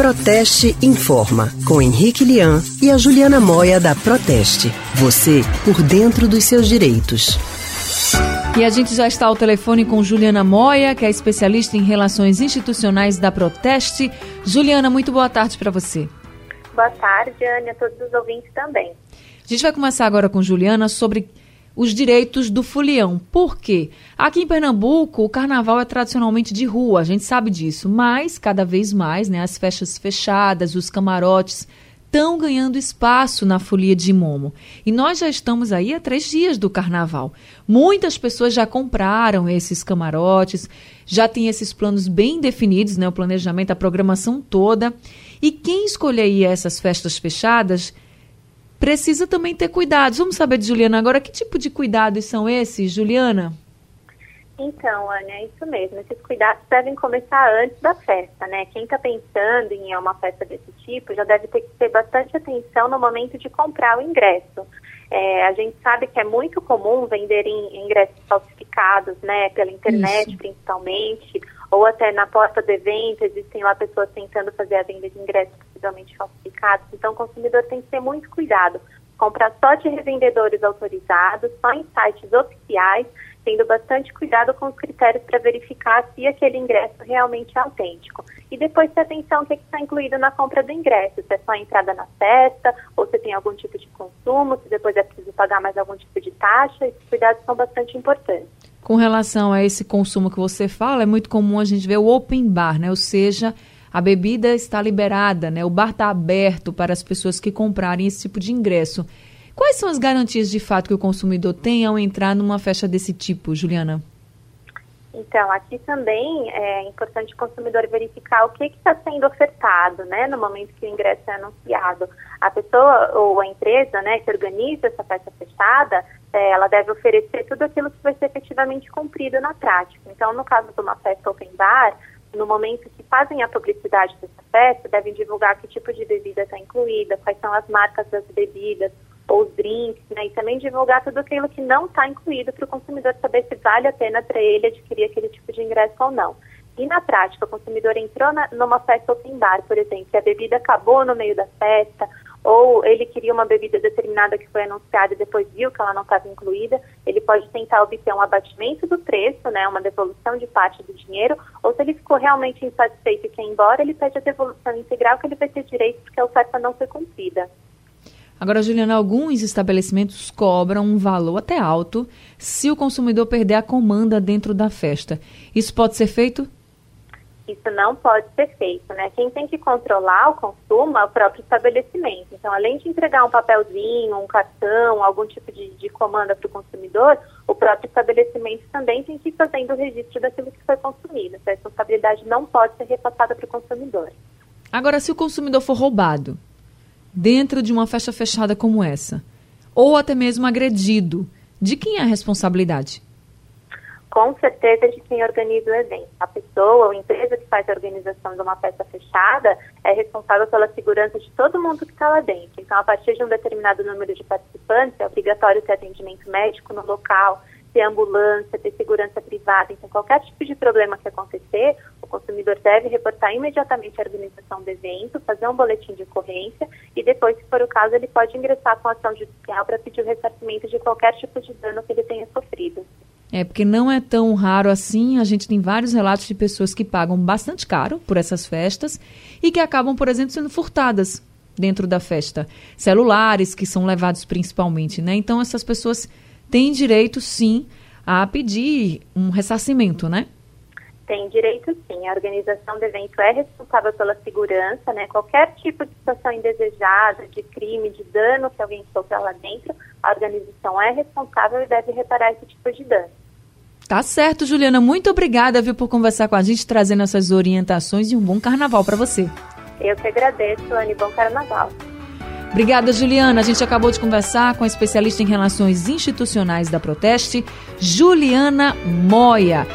Proteste Informa, com Henrique Lian e a Juliana Moia da Proteste. Você por dentro dos seus direitos. E a gente já está ao telefone com Juliana Moia, que é especialista em relações institucionais da Proteste. Juliana, muito boa tarde para você. Boa tarde, Anne, a todos os ouvintes também. A gente vai começar agora com Juliana sobre os direitos do folião. Por quê? Aqui em Pernambuco, o carnaval é tradicionalmente de rua, a gente sabe disso, mas cada vez mais, né, as festas fechadas, os camarotes estão ganhando espaço na folia de Momo. E nós já estamos aí há três dias do carnaval. Muitas pessoas já compraram esses camarotes, já tem esses planos bem definidos, né, o planejamento, a programação toda. E quem escolher essas festas fechadas precisa também ter cuidados. Vamos saber de Juliana agora que tipo de cuidados são esses, Juliana? Então, Ana, é isso mesmo. Esses cuidados devem começar antes da festa, né? Quem está pensando em uma festa desse tipo já deve ter que ter bastante atenção no momento de comprar o ingresso. É, a gente sabe que é muito comum venderem ingressos falsificados, né? Pela internet, isso. principalmente, ou até na porta do evento, existem lá pessoas tentando fazer a venda de ingressos possivelmente falsificados. Então, o consumidor tem que ter muito cuidado. Comprar só de revendedores autorizados, só em sites oficiais, tendo bastante cuidado com os critérios para verificar se aquele ingresso realmente é autêntico. E depois ter atenção o que está incluído na compra do ingresso, se é só a entrada na festa, ou se tem algum tipo de consumo, se depois é preciso pagar mais algum tipo de taxa, esses cuidados são bastante importantes. Com relação a esse consumo que você fala, é muito comum a gente ver o open bar, né? Ou seja, a bebida está liberada, né? O bar está aberto para as pessoas que comprarem esse tipo de ingresso. Quais são as garantias de fato que o consumidor tem ao entrar numa festa desse tipo, Juliana? Então, aqui também é importante o consumidor verificar o que está sendo ofertado, né, no momento que o ingresso é anunciado. A pessoa ou a empresa, né, que organiza essa festa fechada, é, ela deve oferecer tudo aquilo que vai ser efetivamente cumprido na prática. Então, no caso de uma festa open bar, no momento que fazem a publicidade dessa festa, devem divulgar que tipo de bebida está incluída, quais são as marcas das bebidas, ou os drinks, né, e também divulgar tudo aquilo que não está incluído para o consumidor saber se vale a pena para ele adquirir aquele tipo de ingresso ou não. E na prática, o consumidor entrou na, numa festa open bar, por exemplo, e a bebida acabou no meio da festa, ou ele queria uma bebida determinada que foi anunciada e depois viu que ela não estava incluída, ele pode tentar obter um abatimento do preço, né, uma devolução de parte do dinheiro, ou se ele ficou realmente insatisfeito e quer ir embora, ele pede a devolução integral que ele vai ter direito porque a oferta não foi cumprida. Agora, Juliana, alguns estabelecimentos cobram um valor até alto se o consumidor perder a comanda dentro da festa. Isso pode ser feito? Isso não pode ser feito, né? Quem tem que controlar o consumo é o próprio estabelecimento. Então, além de entregar um papelzinho, um cartão, algum tipo de, de comanda para o consumidor, o próprio estabelecimento também tem que ir fazendo o registro daquilo que foi consumido. Essa responsabilidade não pode ser repassada para o consumidor. Agora, se o consumidor for roubado, dentro de uma festa fechada como essa? Ou até mesmo agredido? De quem é a responsabilidade? Com certeza de quem organiza o evento. A pessoa ou empresa que faz a organização de uma festa fechada é responsável pela segurança de todo mundo que está lá dentro. Então, a partir de um determinado número de participantes, é obrigatório ter atendimento médico no local, ter ambulância, ter segurança privada. Então, qualquer tipo de problema que acontecer, o consumidor deve reportar imediatamente à organização do evento, fazer um boletim de ocorrência e depois, se for o caso, ele pode ingressar com ação judicial para pedir o ressarcimento de qualquer tipo de dano que ele tenha sofrido. É, porque não é tão raro assim. A gente tem vários relatos de pessoas que pagam bastante caro por essas festas e que acabam, por exemplo, sendo furtadas dentro da festa. Celulares que são levados principalmente, né? Então, essas pessoas têm direito, sim, a pedir um ressarcimento, né? Tem direito sim. A organização do evento é responsável pela segurança, né? Qualquer tipo de situação indesejada, de crime, de dano que alguém sofra lá dentro, a organização é responsável e deve reparar esse tipo de dano. Tá certo, Juliana. Muito obrigada, viu, por conversar com a gente, trazendo essas orientações e um bom carnaval para você. Eu que agradeço, Anne. Bom carnaval. Obrigada, Juliana. A gente acabou de conversar com a especialista em relações institucionais da Proteste, Juliana Moia.